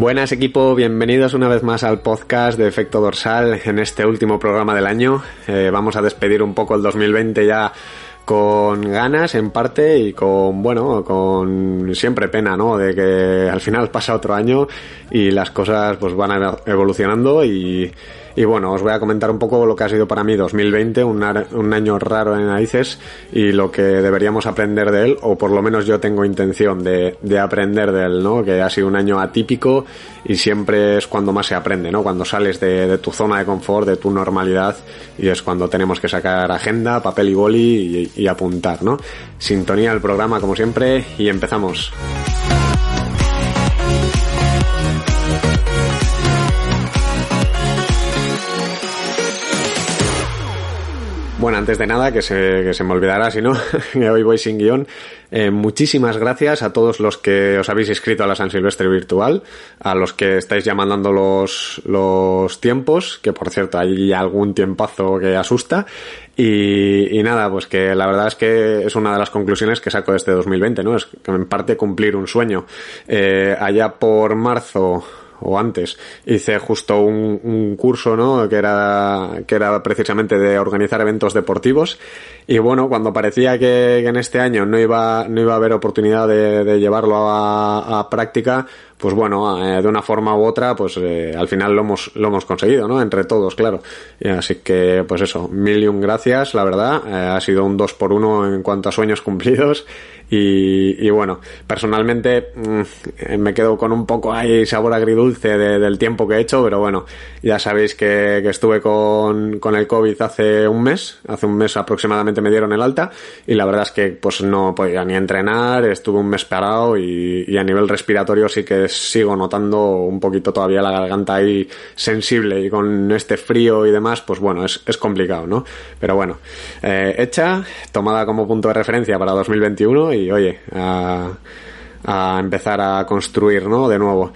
Buenas equipo, bienvenidos una vez más al podcast de Efecto Dorsal en este último programa del año. Eh, vamos a despedir un poco el 2020 ya con ganas en parte y con, bueno, con siempre pena, ¿no? De que al final pasa otro año y las cosas pues van evolucionando y, y bueno, os voy a comentar un poco lo que ha sido para mí 2020, un, un año raro en narices y lo que deberíamos aprender de él, o por lo menos yo tengo intención de, de aprender de él, ¿no? Que ha sido un año atípico y siempre es cuando más se aprende, ¿no? Cuando sales de, tu zona de confort, de tu normalidad y es cuando tenemos que sacar agenda, papel y boli apuntar, ¿no? Sintonía del programa como siempre y empezamos. Bueno, antes de nada, que se, que se me olvidará, si no, hoy voy sin guion. Eh, muchísimas gracias a todos los que os habéis inscrito a la San Silvestre Virtual, a los que estáis ya mandando los, los tiempos, que por cierto hay algún tiempazo que asusta. Y, y, nada, pues que la verdad es que es una de las conclusiones que saco de este 2020, ¿no? Es que en parte cumplir un sueño. Eh, allá por marzo o antes. Hice justo un, un, curso no que era que era precisamente de organizar eventos deportivos. Y bueno cuando parecía que, en este año no iba no iba a haber oportunidad de, llevarlo a, práctica pues bueno eh, de una forma u otra pues eh, al final lo hemos lo hemos conseguido no entre todos claro. Así que pues eso mil y un gracias la verdad. Eh, ha sido un dos por uno en cuanto a sueños cumplidos. Y, bueno, personalmente mmm, me quedo con un poco ahí sabor agridulce de, del tiempo que he hecho, pero bueno, ya sabéis que, que, estuve con, con el COVID hace un mes, hace un mes aproximadamente me dieron el alta y la verdad es que pues no podía ni entrenar, estuve un mes parado y a nivel respiratorio sí que sigo notando un poquito todavía la garganta ahí sensible y con este frío y demás, pues bueno, es, es complicado, ¿no? Pero bueno, eh, hecha, tomada como punto de referencia para 2021 y oye, a empezar a construir, ¿no? De nuevo.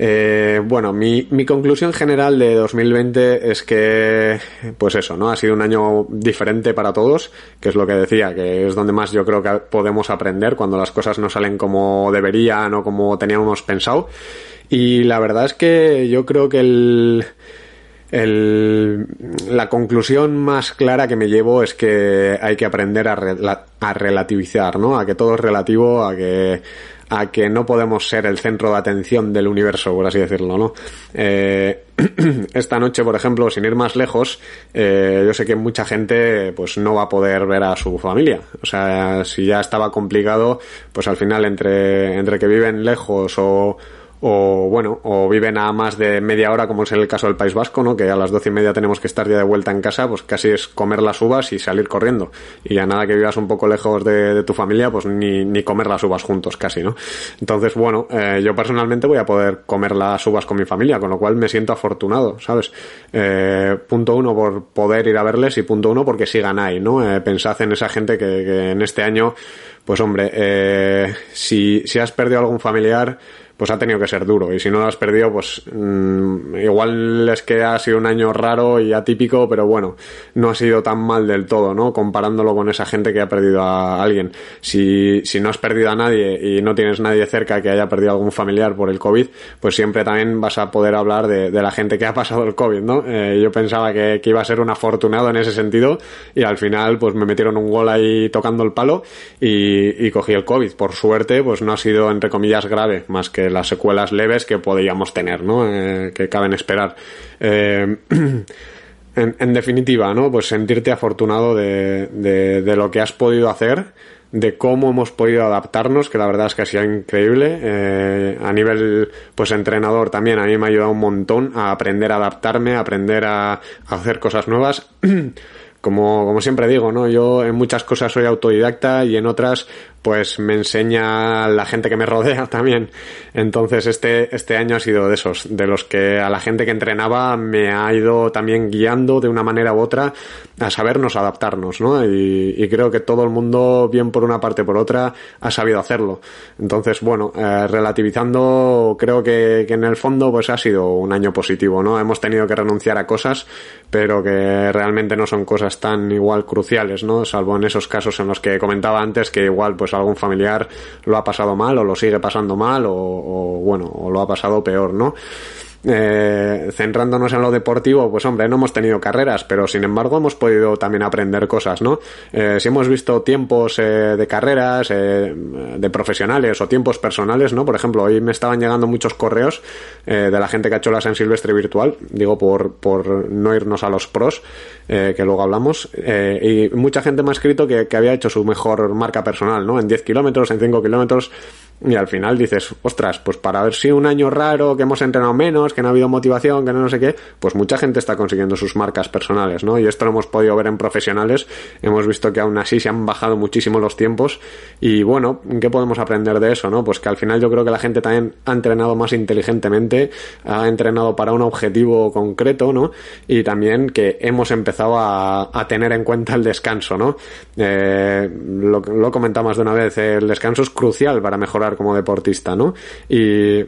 Eh, bueno, mi, conclusión general de 2020 es que, pues eso, ¿no? Ha sido un año diferente para todos, que es lo que decía, que es donde más yo creo que podemos aprender cuando las cosas no salen como deberían o como teníamos pensado. Y la verdad es que yo creo que el, el, la conclusión más clara que me llevo es que hay que aprender a, re, a relativizar, ¿no? A que todo es relativo, a que a que no podemos ser el centro de atención del universo, por así decirlo, ¿no? Eh, esta noche, por ejemplo, sin ir más lejos, eh, yo sé que mucha gente pues no va a poder ver a su familia. O sea, si ya estaba complicado, pues al final entre, entre que viven lejos o o bueno, o viven a más de media hora, como es en el caso del País Vasco, ¿no? Que a las doce y media tenemos que estar ya de vuelta en casa, pues casi es comer las uvas y salir corriendo. Y ya nada que vivas un poco lejos de, tu familia, pues ni, ni, comer las uvas juntos, casi, ¿no? Entonces, bueno, eh, yo personalmente voy a poder comer las uvas con mi familia, con lo cual me siento afortunado, ¿sabes? Eh, punto uno por poder ir a verles y punto uno porque sigan ahí, ¿no? Eh, pensad en esa gente que, que en este año, pues hombre, eh, si, si has perdido algún familiar, pues ha tenido que ser duro. Y si no lo has perdido, pues mmm, igual es que ha sido un año raro y atípico, pero bueno, no ha sido tan mal del todo, ¿no? Comparándolo con esa gente que ha perdido a alguien. Si, si no has perdido a nadie y no tienes nadie cerca que haya perdido algún familiar por el COVID, pues siempre también vas a poder hablar de, la gente que ha pasado el COVID, ¿no? Eh, yo pensaba que, que, iba a ser un afortunado en ese sentido y al final pues me metieron un gol ahí tocando el palo y, y cogí el COVID. Por suerte, pues no ha sido entre comillas grave, más que las secuelas leves que podríamos tener, ¿no? Eh, que caben esperar. Eh, en, definitiva, ¿no? Pues sentirte afortunado de, lo que has podido hacer, de cómo hemos podido adaptarnos, que la verdad es que ha sido increíble. Eh, a nivel, pues, entrenador también, a mí me ha ayudado un montón a aprender a adaptarme, a aprender a, a hacer cosas nuevas. como, como siempre digo, ¿no? Yo en muchas cosas soy autodidacta y en otras pues me enseña la gente que me rodea también. Entonces este, este año ha sido de esos, de los que a la gente que entrenaba me ha ido también guiando de una manera u otra a sabernos adaptarnos, ¿no? Y, creo que todo el mundo, bien por una parte por otra, ha sabido hacerlo. Entonces, bueno, eh, relativizando, creo que, que en el fondo pues ha sido un año positivo, ¿no? Hemos tenido que renunciar a cosas, pero que realmente no son cosas tan igual cruciales, ¿no? Salvo en esos casos en los que comentaba antes que igual pues pues algún familiar lo ha pasado mal o lo sigue pasando mal o, o bueno, o lo ha pasado peor, ¿no? Eh, centrándonos en lo deportivo, pues hombre, no hemos tenido carreras, pero sin embargo hemos podido también aprender cosas, ¿no? Eh, si hemos visto tiempos eh, de carreras, eh, de profesionales o tiempos personales, ¿no? Por ejemplo, hoy me estaban llegando muchos correos eh, de la gente que ha hecho la San Silvestre virtual, digo por, por no irnos a los pros, eh, que luego hablamos, y mucha gente me ha escrito que, que había hecho su mejor marca personal, ¿no? En 10 kilómetros, en 5 kilómetros, y al final dices, ostras, pues para ver si un año raro, que hemos entrenado menos, que no ha habido motivación, que no, no sé qué, pues mucha gente está consiguiendo sus marcas personales, ¿no? Y esto lo hemos podido ver en profesionales, hemos visto que aún así se han bajado muchísimo los tiempos y bueno, ¿qué podemos aprender de eso, no? Pues que al final yo creo que la gente también ha entrenado más inteligentemente, ha entrenado para un objetivo concreto, ¿no? Y también que hemos empezado a, tener en cuenta el descanso, ¿no? Eh, lo, lo he más de una vez, el descanso es crucial para mejorar como deportista, ¿no? Y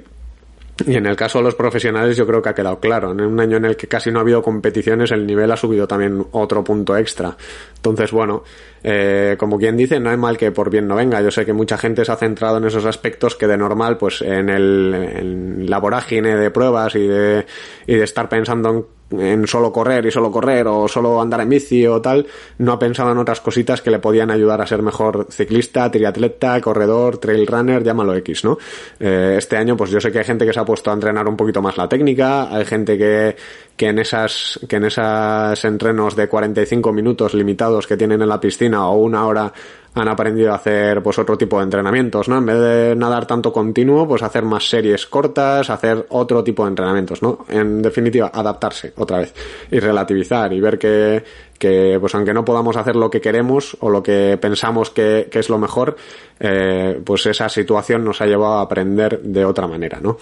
y en el caso de los profesionales yo creo que ha quedado claro. En un año en el que casi no ha habido competiciones, el nivel ha subido también otro punto extra. Entonces, bueno, eh, como quien dice, no hay mal que por bien no venga. Yo sé que mucha gente se ha centrado en esos aspectos que de normal, pues en, el, en la vorágine de pruebas y de, y de estar pensando en en solo correr y solo correr o solo andar en bici o tal, no ha pensado en otras cositas que le podían ayudar a ser mejor ciclista, triatleta, corredor, trail runner, llámalo X, ¿no? Eh, este año, pues yo sé que hay gente que se ha puesto a entrenar un poquito más la técnica, hay gente que, que en esas, que en esas entrenos de 45 minutos limitados que tienen en la piscina o una hora han aprendido a hacer pues otro tipo de entrenamientos, ¿no? En vez de nadar tanto continuo, pues hacer más series cortas, hacer otro tipo de entrenamientos, ¿no? En definitiva, adaptarse otra vez y relativizar y ver que, que pues aunque no podamos hacer lo que queremos o lo que pensamos que, es lo mejor, eh, pues esa situación nos ha llevado a aprender de otra manera, ¿no?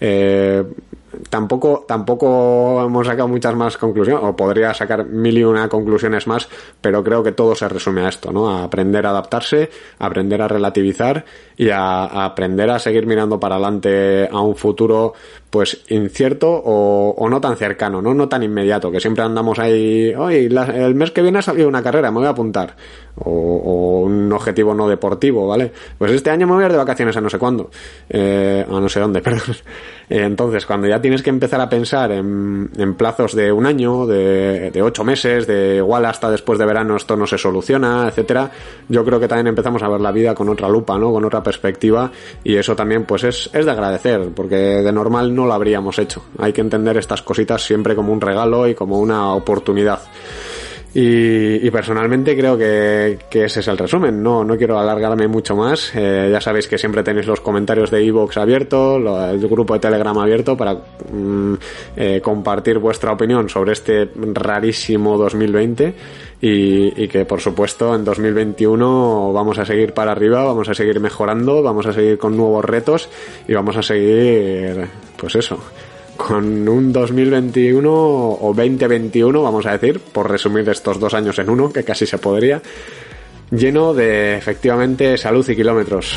Eh, tampoco, tampoco hemos sacado muchas más conclusiones, o podría sacar mil y una conclusiones más, pero creo que todo se resume a esto, ¿no? A aprender a adaptarse, a aprender a relativizar y a aprender a seguir mirando para adelante a un futuro, pues incierto o, o, no tan cercano, ¿no? No tan inmediato, que siempre andamos ahí, hoy el mes que viene ha salido una carrera, me voy a apuntar. O, o, un objetivo no deportivo, ¿vale? Pues este año me voy a ir de vacaciones a no sé cuándo, eh, a no sé dónde, perdón. Entonces, cuando ya tienes que empezar a pensar en, en plazos de un año, de, de, ocho meses, de igual hasta después de verano esto no se soluciona, etcétera, yo creo que también empezamos a ver la vida con otra lupa, ¿no? Con otra perspectiva y eso también pues es, es de agradecer, porque de normal no lo habríamos hecho. Hay que entender estas cositas siempre como un regalo y como una oportunidad. Y, y, personalmente creo que, que, ese es el resumen. No, no quiero alargarme mucho más. Eh, ya sabéis que siempre tenéis los comentarios de Evox abierto, lo, el grupo de Telegram abierto para mm, eh, compartir vuestra opinión sobre este rarísimo 2020 y, y, que por supuesto en 2021 vamos a seguir para arriba, vamos a seguir mejorando, vamos a seguir con nuevos retos y vamos a seguir, pues eso con un 2021 o 2021, vamos a decir, por resumir estos dos años en uno, que casi se podría, lleno de efectivamente salud y kilómetros.